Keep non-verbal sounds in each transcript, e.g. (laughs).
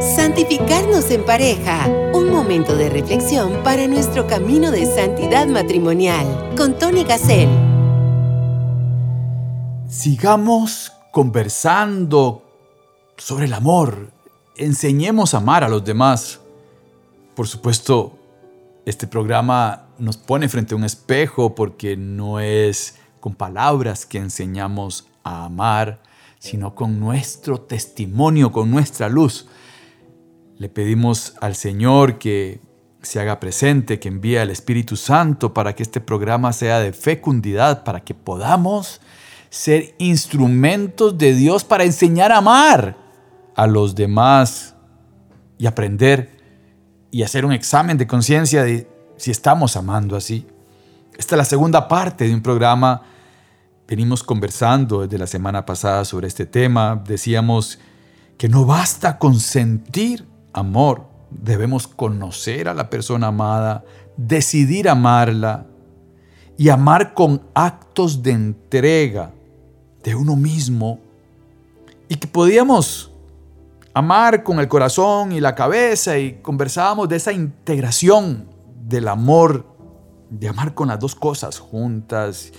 Santificarnos en pareja, un momento de reflexión para nuestro camino de santidad matrimonial, con Tony Gassel. Sigamos conversando sobre el amor. Enseñemos a amar a los demás. Por supuesto, este programa nos pone frente a un espejo porque no es con palabras que enseñamos a amar, sino con nuestro testimonio, con nuestra luz. Le pedimos al Señor que se haga presente, que envíe al Espíritu Santo para que este programa sea de fecundidad, para que podamos ser instrumentos de Dios para enseñar a amar a los demás y aprender y hacer un examen de conciencia de si estamos amando así. Esta es la segunda parte de un programa. Venimos conversando desde la semana pasada sobre este tema. Decíamos que no basta con sentir amor, debemos conocer a la persona amada, decidir amarla y amar con actos de entrega de uno mismo y que podíamos amar con el corazón y la cabeza y conversábamos de esa integración del amor, de amar con las dos cosas juntas.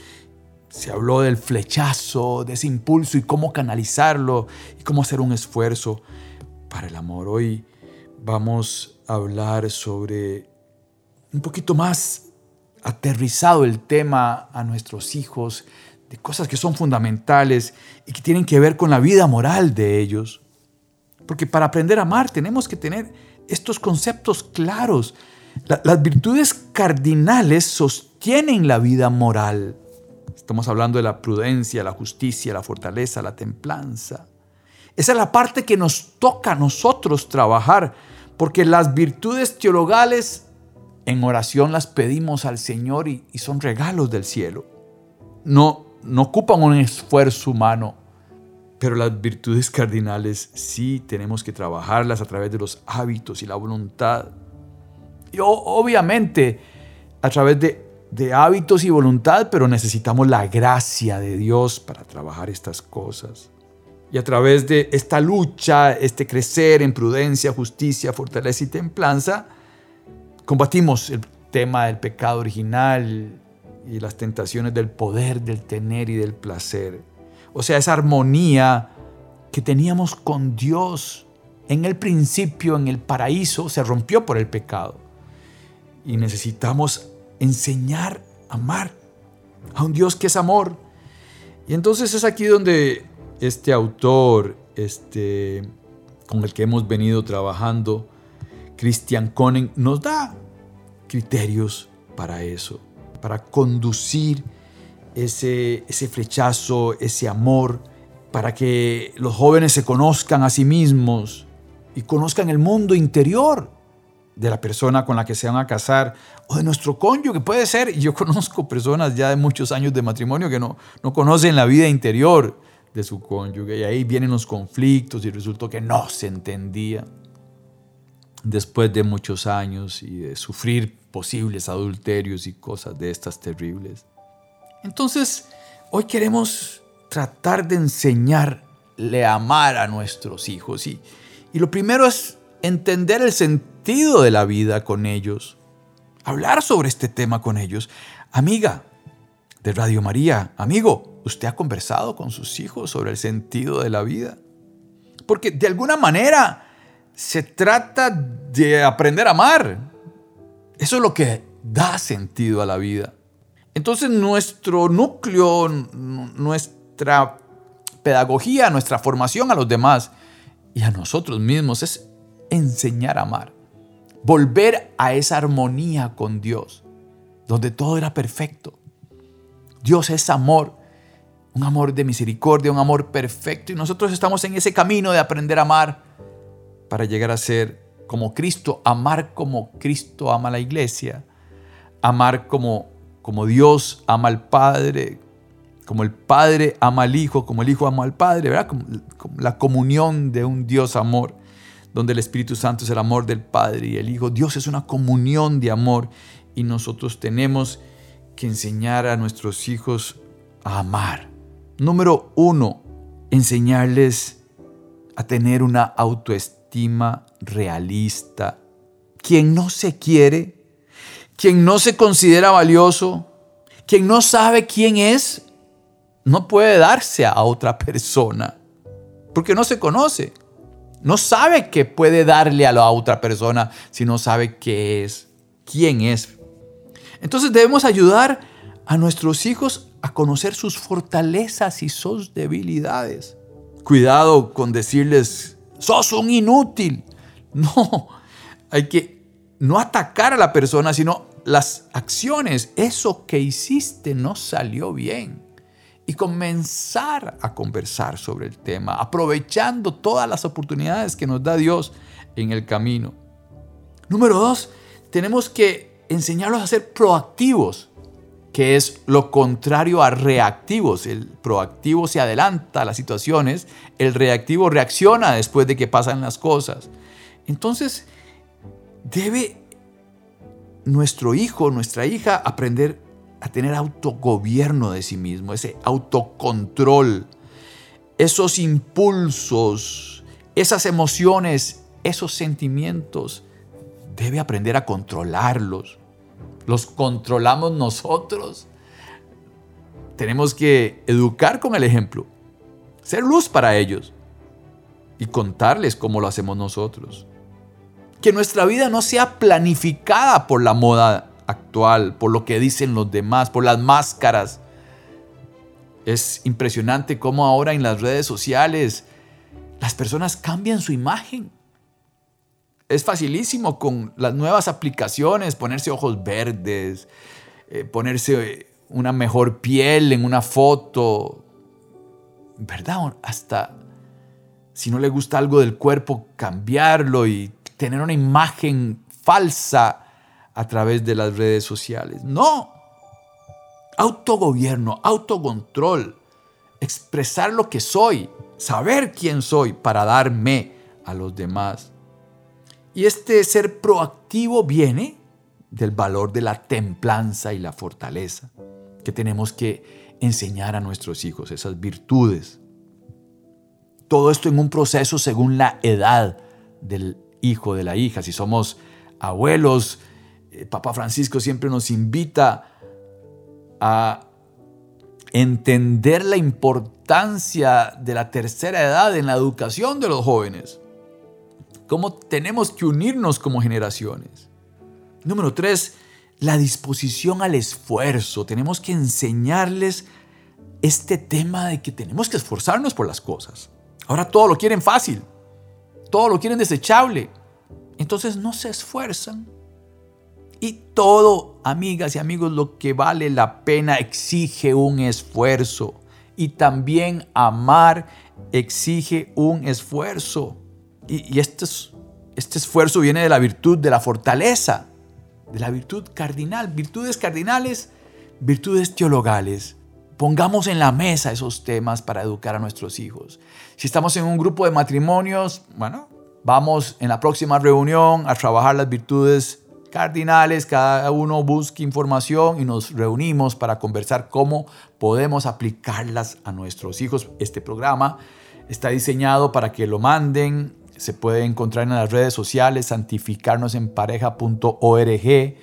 Se habló del flechazo, de ese impulso y cómo canalizarlo y cómo hacer un esfuerzo para el amor. Hoy vamos a hablar sobre un poquito más aterrizado el tema a nuestros hijos, de cosas que son fundamentales y que tienen que ver con la vida moral de ellos. Porque para aprender a amar tenemos que tener estos conceptos claros. las virtudes cardinales sostienen la vida moral. Estamos hablando de la prudencia, la justicia, la fortaleza, la templanza. Esa es la parte que nos toca a nosotros trabajar porque las virtudes teologales en oración las pedimos al Señor y, son regalos del cielo. No, no ocupan un esfuerzo humano, pero las virtudes cardinales sí tenemos que trabajarlas a través de los hábitos y la voluntad. Y obviamente a través de, de hábitos y voluntad, pero necesitamos la gracia de Dios para trabajar estas cosas. Y a través de esta lucha, este crecer en prudencia, justicia, fortaleza y templanza, combatimos el tema del pecado original y las tentaciones del poder, del tener y del placer. O sea, esa armonía que teníamos con Dios en el principio, en el paraíso, se rompió por el pecado. Y necesitamos enseñar a amar a un Dios que es amor. Y entonces es aquí donde este autor este, con el que hemos venido trabajando, Christian Konen, nos da criterios para eso, para conducir ese, ese flechazo, ese amor, para que los jóvenes se conozcan a sí mismos y conozcan el mundo interior de la persona con la que se van a casar o de nuestro cónyuge, puede ser. Yo (laughs) conozco personas ya de muchos años de matrimonio que no, no conocen la vida interior de su cónyuge. Y ahí vienen los conflictos y resultó que no se entendía. Después de muchos años y de sufrir posibles adulterios y cosas de estas terribles. Entonces, hoy queremos tratar de enseñarle a amar a nuestros hijos. Y, y lo primero es entender el sentido de la vida con ellos. Hablar sobre este tema con ellos. Amiga de Radio María, amigo, ¿Usted ha conversado con sus hijos sobre el sentido de la vida? Porque de alguna manera se trata de aprender a amar. Eso es lo que da sentido a la vida. Entonces nuestro núcleo, nuestra pedagogía, nuestra formación a los demás y a nosotros mismos es enseñar a amar. Volver a esa armonía con Dios, donde todo era perfecto. Dios es amor un amor de misericordia, un amor perfecto. Y nosotros estamos en ese camino de aprender a amar para llegar a ser como Cristo, amar como Cristo ama a la iglesia, amar como, como Dios ama al Padre, como el Padre ama al Hijo, como el Hijo ama al Padre, ¿verdad? La comunión de un Dios amor, donde el Espíritu Santo es el amor del Padre y el Hijo. Dios es una comunión de amor y nosotros tenemos que enseñar a nuestros hijos a amar Número uno, enseñarles a tener una autoestima realista. Quien no se quiere, quien no se considera valioso, quien no sabe quién es, no puede darse a otra persona, porque no se conoce. No sabe que puede darle a la otra persona si no sabe qué es, quién es. Entonces debemos ayudar a nuestros hijos a conocer sus fortalezas y sus debilidades. Cuidado con decirles, sos un inútil. (laughs) No, hay que no atacar a la persona, sino las acciones. Eso que hiciste no salió bien. Y comenzar a conversar sobre el tema, aprovechando todas las oportunidades que nos da Dios en el camino. Número dos, tenemos que enseñarlos a ser proactivos que es lo contrario a reactivos. El proactivo se adelanta a las situaciones, el reactivo reacciona después de que pasan las cosas. Entonces, debe nuestro hijo, nuestra hija, aprender a tener autogobierno de sí mismo, ese autocontrol, esos impulsos, esas emociones, esos sentimientos. Debe aprender a controlarlos los controlamos nosotros. Tenemos que educar con el ejemplo, ser luz para ellos y contarles cómo lo hacemos nosotros. Que nuestra vida no sea planificada por la moda actual, por lo que dicen los demás, por las máscaras. Es impresionante cómo ahora en las redes sociales las personas cambian su imagen es facilísimo con las nuevas aplicaciones ponerse ojos verdes, eh, ponerse una mejor piel en una foto, ¿verdad? Hasta si no le gusta algo del cuerpo, cambiarlo y tener una imagen falsa a través de las redes sociales. No. Autogobierno, autocontrol, expresar lo que soy, saber quién soy para darme a los demás. Y este ser proactivo viene del valor de la templanza y la fortaleza, que tenemos que enseñar a nuestros hijos, esas virtudes. Todo esto en un proceso según la edad del hijo, de la hija. Si somos abuelos, eh, Papa Francisco siempre nos invita a entender la importancia de la tercera edad en la educación de los jóvenes cómo tenemos que unirnos como generaciones. Número tres, la disposición al esfuerzo. Tenemos que enseñarles este tema de que tenemos que esforzarnos por las cosas. Ahora todo lo quieren fácil, todo lo quieren desechable. Entonces no se esfuerzan. Y todo, amigas y amigos, lo que vale la pena exige un esfuerzo. Y también amar exige un esfuerzo. Y, este, este esfuerzo viene de la virtud, de la fortaleza, de la virtud cardinal. Virtudes cardinales, virtudes teologales. Pongamos en la mesa esos temas para educar a nuestros hijos. Si estamos en un grupo de matrimonios, bueno, vamos en la próxima reunión a trabajar las virtudes cardinales, cada uno busca información y nos reunimos para conversar cómo podemos aplicarlas a nuestros hijos. Este programa está diseñado para que lo manden se puede encontrar en las redes sociales santificarnosenpareja.org,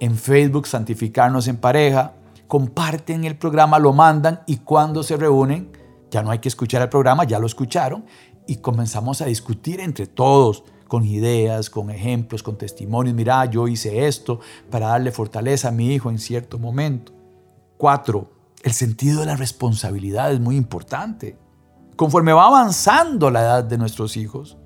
en Facebook Santificarnos en Pareja. Comparten el programa, lo mandan y cuando se reúnen, ya no hay que escuchar el programa, ya lo escucharon y comenzamos a discutir entre todos con ideas, con ejemplos, con testimonios. Mira, yo hice esto para darle fortaleza a mi hijo en cierto momento. Cuatro, el sentido de la responsabilidad es muy importante. Conforme va avanzando la edad de nuestros hijos,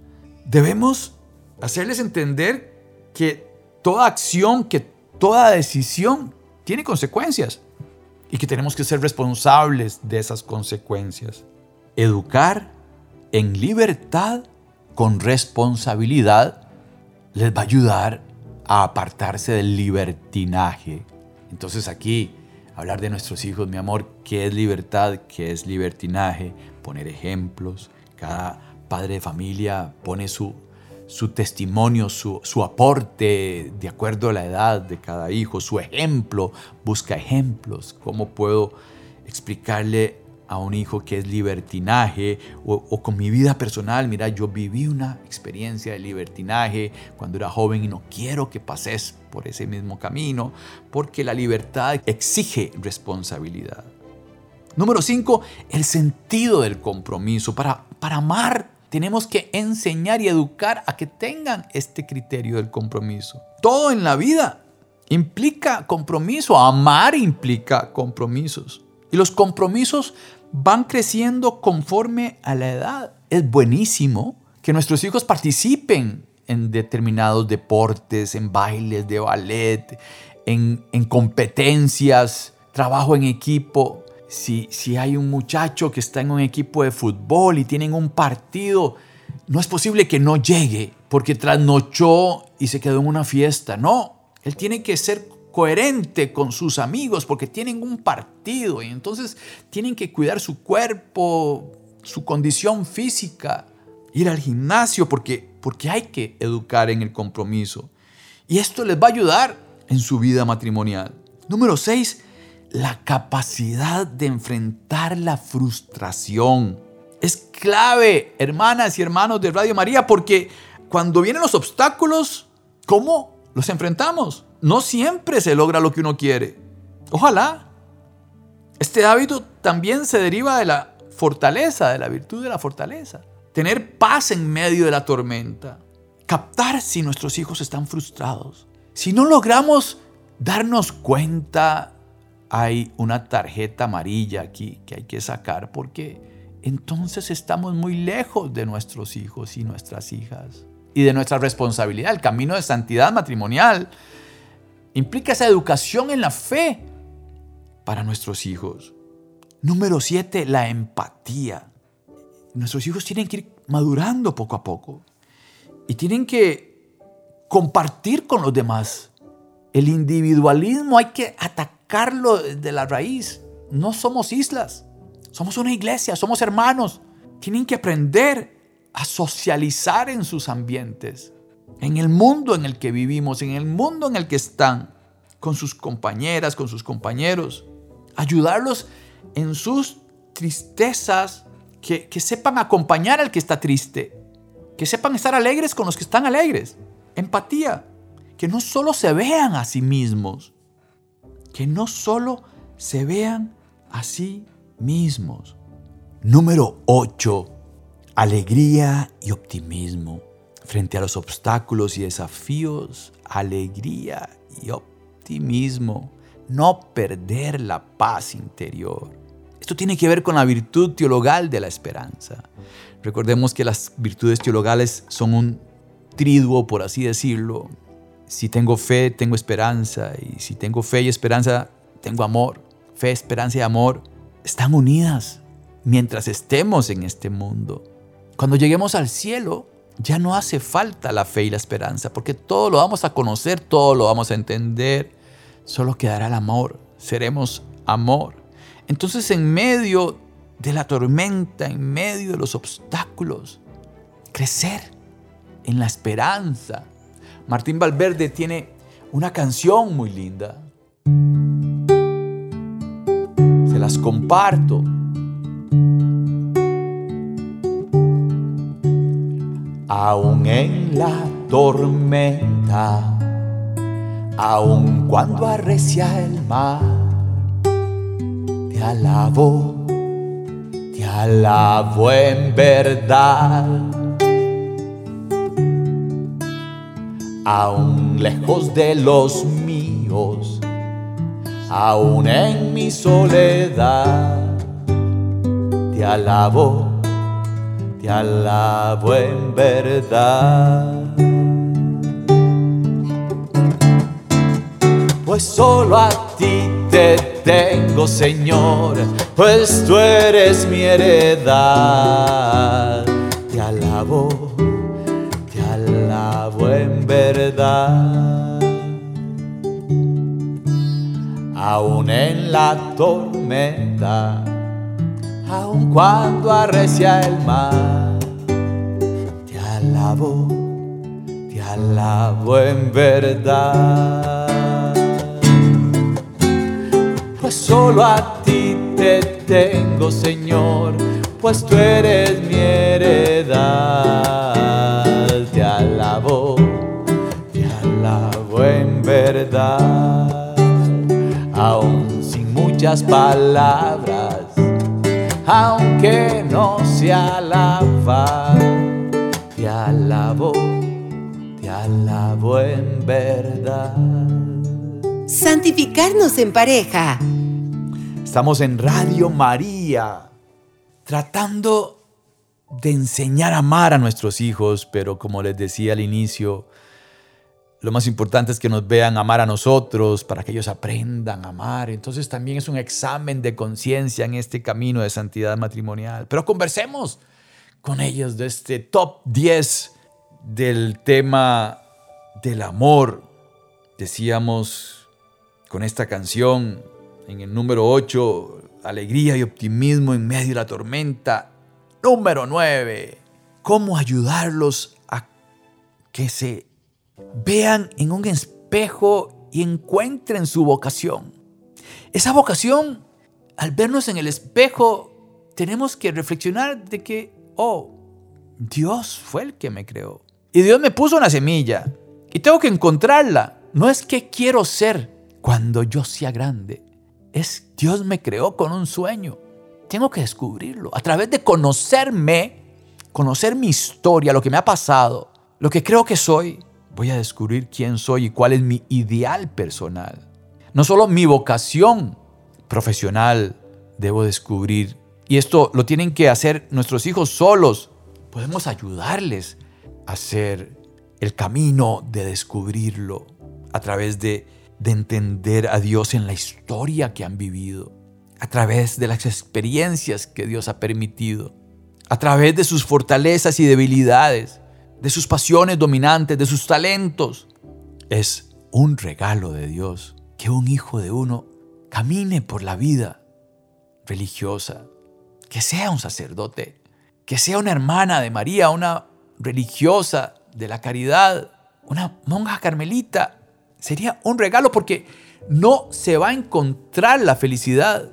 debemos hacerles entender que toda acción, que toda decisión tiene consecuencias y que tenemos que ser responsables de esas consecuencias. Educar en libertad con responsabilidad les va a ayudar a apartarse del libertinaje. Entonces aquí hablar de nuestros hijos, mi amor, qué es libertad, qué es libertinaje, poner ejemplos, cada padre de familia pone su, su testimonio, su, su, aporte de acuerdo a la edad de cada hijo, su ejemplo, busca ejemplos, cómo puedo explicarle a un hijo que es libertinaje o, con mi vida personal, mira, yo viví una experiencia de libertinaje cuando era joven y no quiero que pases por ese mismo camino porque la libertad exige responsabilidad. Número 5, el sentido del compromiso. Para, para amar tenemos que enseñar y educar a que tengan este criterio del compromiso. Todo en la vida implica compromiso, amar implica compromisos. Y los compromisos van creciendo conforme a la edad. Es buenísimo que nuestros hijos participen en determinados deportes, en bailes de ballet, en, competencias, trabajo en equipo. Si, si hay un muchacho que está en un equipo de fútbol y tienen un partido, no es posible que no llegue porque trasnochó y se quedó en una fiesta. No, él tiene que ser coherente con sus amigos porque tienen un partido y entonces tienen que cuidar su cuerpo, su condición física, ir al gimnasio porque, porque hay que educar en el compromiso. Y esto les va a ayudar en su vida matrimonial. Número 6, la capacidad de enfrentar la frustración. Es clave, hermanas y hermanos de Radio María, porque cuando vienen los obstáculos, ¿cómo los enfrentamos? No siempre se logra lo que uno quiere. Ojalá. Este hábito también se deriva de la fortaleza, de la virtud de la fortaleza. Tener paz en medio de la tormenta. Captar si nuestros hijos están frustrados. Si no logramos darnos cuenta, hay una tarjeta amarilla aquí que hay que sacar porque entonces estamos muy lejos de nuestros hijos y nuestras hijas y de nuestra responsabilidad. El camino de santidad matrimonial Implica esa educación en la fe para nuestros hijos. Número siete, la empatía. Nuestros hijos tienen que ir madurando poco a poco y tienen que compartir con los demás. El individualismo hay que atacarlo de la raíz. No somos islas, somos una iglesia, somos hermanos. Tienen que aprender a socializar en sus ambientes en el mundo en el que vivimos, en el mundo en el que están, con sus compañeras, con sus compañeros. Ayudarlos en sus tristezas, que, que sepan acompañar al que está triste, que sepan estar alegres con los que están alegres. Empatía, que no solo se vean a sí mismos, que no solo se vean a sí mismos. Número 8. Alegría y optimismo. Frente a los obstáculos y desafíos, alegría y optimismo, no perder la paz interior. Esto tiene que ver con la virtud teologal de la esperanza. Recordemos que las virtudes teologales son un triduo, por así decirlo. Si tengo fe, tengo esperanza. Y si tengo fe y esperanza, tengo amor. Fe, esperanza y amor están unidas mientras estemos en este mundo. Cuando lleguemos al cielo, ya no hace falta la fe y la esperanza, porque todo lo vamos a conocer, todo lo vamos a entender, solo quedará el amor, seremos amor. Entonces en medio de la tormenta, en medio de los obstáculos, crecer en la esperanza. Martín Valverde tiene una canción muy linda. Se las comparto. Aún en la tormenta, aun cuando arrecia el mar, te alabo, te alabo en verdad. Aún lejos de los míos, aún en mi soledad, te alabo te alabo en verdad. Pues solo a ti te tengo, Señor, pues tú eres mi heredad. Te alabo, te alabo en verdad. Aún en la tormenta aun cuando arrecia el mar. Te alabo, te alabo en verdad. Pues solo a ti te tengo, Señor, pues tú eres mi heredad. Te alabo, te alabo en verdad, aún sin muchas palabras, aunque no se alaba, te alabo, te alabo en verdad. Santificarnos en pareja. Estamos en Radio María, tratando de enseñar a amar a nuestros hijos, pero como les decía al inicio, lo más importante es que nos vean amar a nosotros para que ellos aprendan a amar. Entonces también es un examen de conciencia en este camino de santidad matrimonial. Pero conversemos con ellos de este top 10 del tema del amor. Decíamos con esta canción, en el número 8, alegría y optimismo en medio de la tormenta. Número 9, cómo ayudarlos a que se vean en un espejo y encuentren su vocación. Esa vocación, al vernos en el espejo, tenemos que reflexionar de que, oh, Dios fue el que me creó. Y Dios me puso una semilla. Y tengo que encontrarla. No es que quiero ser cuando yo sea grande es Dios me creó con un sueño. Tengo que descubrirlo. A través de conocerme, conocer mi historia, lo que me ha pasado, lo que creo que soy, voy a descubrir quién soy y cuál es mi ideal personal. No solo mi vocación profesional debo descubrir. Y esto lo tienen que hacer nuestros hijos solos. Podemos ayudarles a hacer el camino de descubrirlo a través de de entender a Dios en la historia que han vivido, a través de las experiencias que Dios ha permitido, a través de sus fortalezas y debilidades, de sus pasiones dominantes, de sus talentos. Es un regalo de Dios que un hijo de uno camine por la vida religiosa, que sea un sacerdote, que sea una hermana de María, una religiosa de la caridad, una monja carmelita, Sería un regalo porque no se va a encontrar la felicidad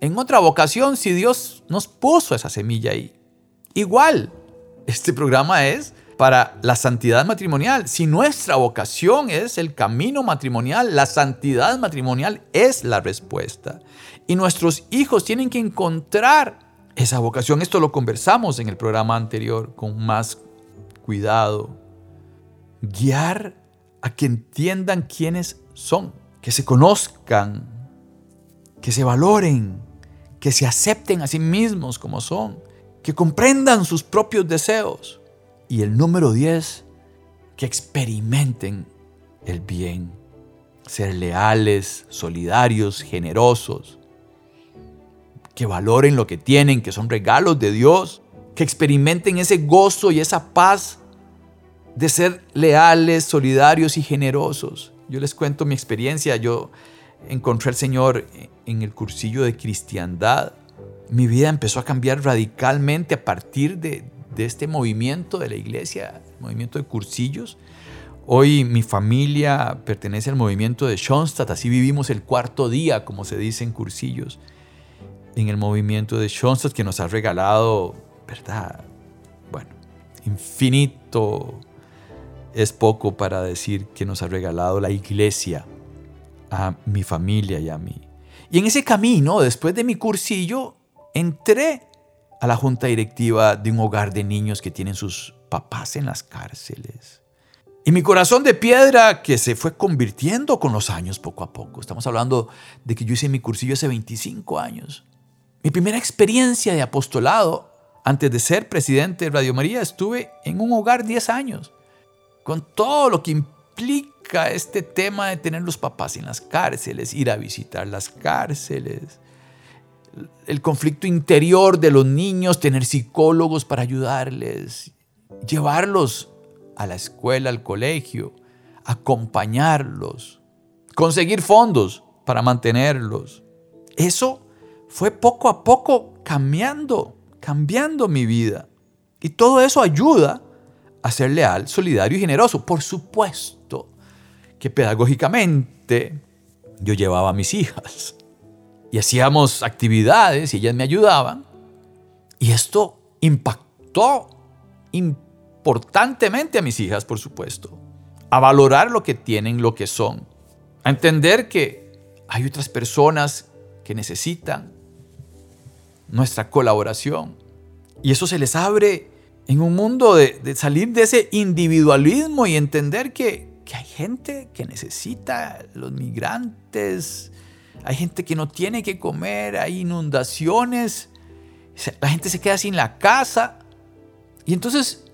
en otra vocación si Dios nos puso esa semilla ahí. Igual, este programa es para la santidad matrimonial. Si nuestra vocación es el camino matrimonial, la santidad matrimonial es la respuesta. Y nuestros hijos tienen que encontrar esa vocación. Esto lo conversamos en el programa anterior con más cuidado. Guiar a que entiendan quiénes son, que se conozcan, que se valoren, que se acepten a sí mismos como son, que comprendan sus propios deseos. Y el número 10, que experimenten el bien, ser leales, solidarios, generosos, que valoren lo que tienen, que son regalos de Dios, que experimenten ese gozo y esa paz de ser leales, solidarios y generosos. Yo les cuento mi experiencia. Yo encontré al Señor en el cursillo de cristiandad. Mi vida empezó a cambiar radicalmente a partir de, este movimiento de la iglesia, movimiento de cursillos. Hoy mi familia pertenece al movimiento de Schoenstatt, así vivimos el cuarto día, como se dice en cursillos, en el movimiento de Schoenstatt que nos ha regalado, ¿verdad? Bueno, infinito es poco para decir que nos ha regalado la iglesia a mi familia y a mí. Y en ese camino, después de mi cursillo, entré a la junta directiva de un hogar de niños que tienen sus papás en las cárceles. Y mi corazón de piedra que se fue convirtiendo con los años poco a poco. Estamos hablando de que yo hice mi cursillo hace 25 años. Mi primera experiencia de apostolado, antes de ser presidente de Radio María, estuve en un hogar 10 años con todo lo que implica este tema de tener los papás en las cárceles, ir a visitar las cárceles, el conflicto interior de los niños, tener psicólogos para ayudarles, llevarlos a la escuela, al colegio, acompañarlos, conseguir fondos para mantenerlos. Eso fue poco a poco cambiando, cambiando mi vida. Y todo eso ayuda a ser leal, solidario y generoso. Por supuesto que pedagógicamente yo llevaba a mis hijas y hacíamos actividades y ellas me ayudaban. Y esto impactó importantemente a mis hijas, por supuesto, a valorar lo que tienen, lo que son, a entender que hay otras personas que necesitan nuestra colaboración. Y eso se les abre en un mundo de, salir de ese individualismo y entender que, hay gente que necesita, los migrantes, hay gente que no tiene que comer, hay inundaciones, la gente se queda sin la casa. Y entonces,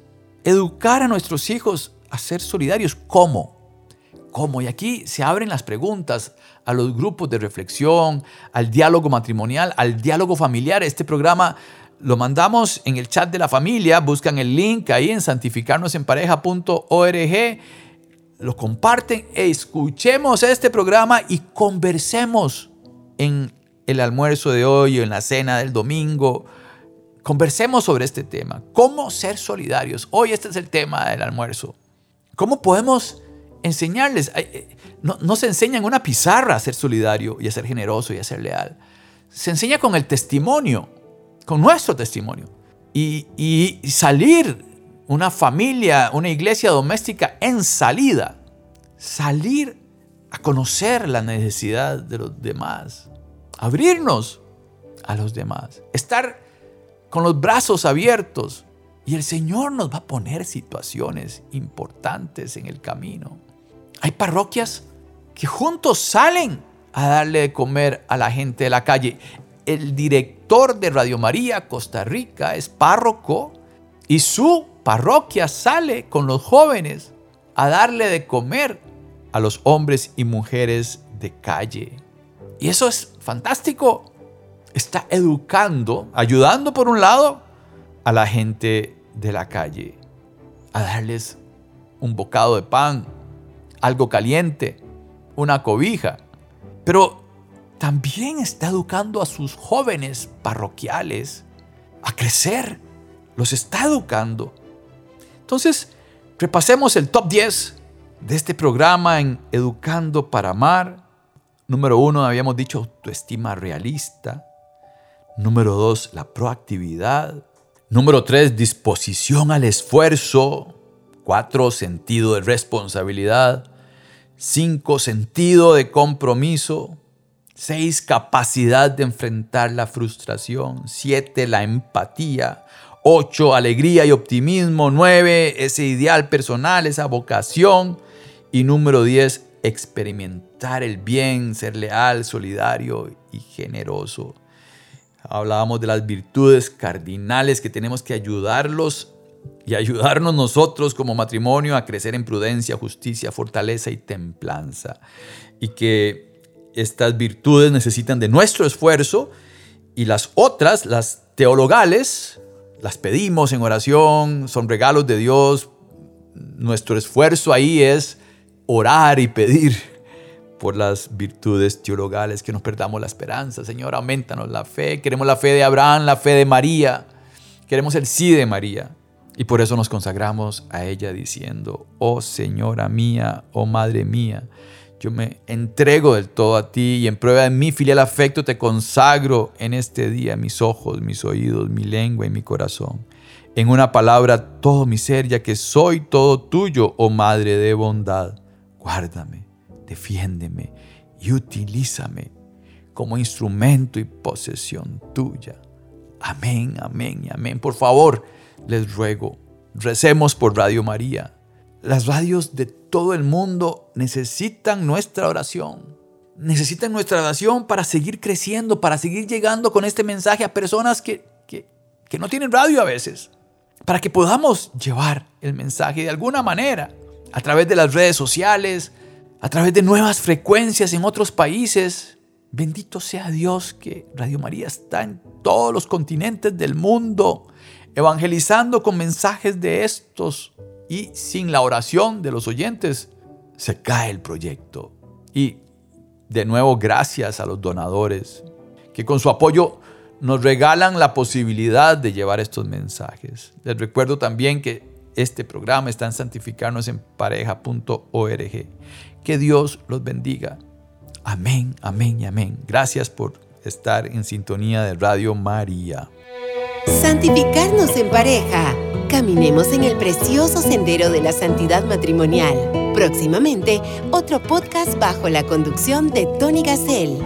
educar a nuestros hijos a ser solidarios, ¿cómo? ¿Cómo? Y aquí se abren las preguntas a los grupos de reflexión, al diálogo matrimonial, al diálogo familiar. Este programa lo mandamos en el chat de la familia, buscan el link ahí en santificarnosenpareja.org lo comparten, escuchemos este programa y conversemos en el almuerzo de hoy o en la cena del domingo. Conversemos sobre este tema. ¿Cómo ser solidarios? Hoy este es el tema del almuerzo. ¿Cómo podemos enseñarles? Eh, no, se enseña en una pizarra a ser solidario y a ser generoso y a ser leal. Se enseña con el testimonio, con nuestro testimonio. Y, y salir una familia, una iglesia doméstica en salida. Salir a conocer la necesidad de los demás. Abrirnos a los demás. Estar con los brazos abiertos. Y el Señor nos va a poner situaciones importantes en el camino. Hay parroquias que juntos salen a darle de comer a la gente de la calle. El director de Radio María Costa Rica es párroco y su parroquia sale con los jóvenes a darle de comer a los hombres y mujeres de calle. Y eso es fantástico. Está educando, ayudando por un lado a la gente de la calle, a darles un bocado de pan, algo caliente, una cobija. Pero también está educando a sus jóvenes parroquiales a crecer. Los está educando entonces, repasemos el top 10 de este programa en Educando para Amar. Número uno, habíamos dicho autoestima realista. Número dos, la proactividad. Número tres, disposición al esfuerzo. Cuatro, sentido de responsabilidad. Cinco, sentido de compromiso. Seis, capacidad de enfrentar la frustración. Siete, la empatía. 8, alegría y optimismo. 9, ese ideal personal, esa vocación. Y número 10, experimentar el bien, ser leal, solidario y generoso. Hablábamos de las virtudes cardinales que tenemos que ayudarlos y ayudarnos nosotros como matrimonio a crecer en prudencia, justicia, fortaleza y templanza. Y que estas virtudes necesitan de nuestro esfuerzo y las otras, las teologales, las pedimos en oración, son regalos de Dios. Nuestro esfuerzo ahí es orar y pedir por las virtudes teologales, que nos perdamos la esperanza. Señor, aumentanos la fe. Queremos la fe de Abraham, la fe de María. Queremos el sí de María. Y por eso nos consagramos a ella diciendo, oh Señora mía, oh Madre mía, yo me entrego del todo a ti y en prueba de mi filial afecto te consagro en este día mis ojos, mis oídos, mi lengua y mi corazón. En una palabra, todo mi ser, ya que soy todo tuyo, oh Madre de bondad. Guárdame, defiéndeme y utilízame como instrumento y posesión tuya. Amén, amén y amén. Por favor, les ruego, recemos por Radio María las radios de todo el mundo necesitan nuestra oración. Necesitan nuestra oración para seguir creciendo, para seguir llegando con este mensaje a personas que, que, no tienen radio a veces. Para que podamos llevar el mensaje de alguna manera a través de las redes sociales, a través de nuevas frecuencias en otros países. Bendito sea Dios que Radio María está en todos los continentes del mundo, evangelizando con mensajes de estos y sin la oración de los oyentes se cae el proyecto. Y de nuevo gracias a los donadores que con su apoyo nos regalan la posibilidad de llevar estos mensajes. Les recuerdo también que este programa está en santificarnos en pareja.org. Que Dios los bendiga. Amén, amén y amén. Gracias por estar en sintonía de Radio María. Santificarnos en pareja. Caminemos en el precioso sendero de la santidad matrimonial. Próximamente, otro podcast bajo la conducción de Tony Gassel.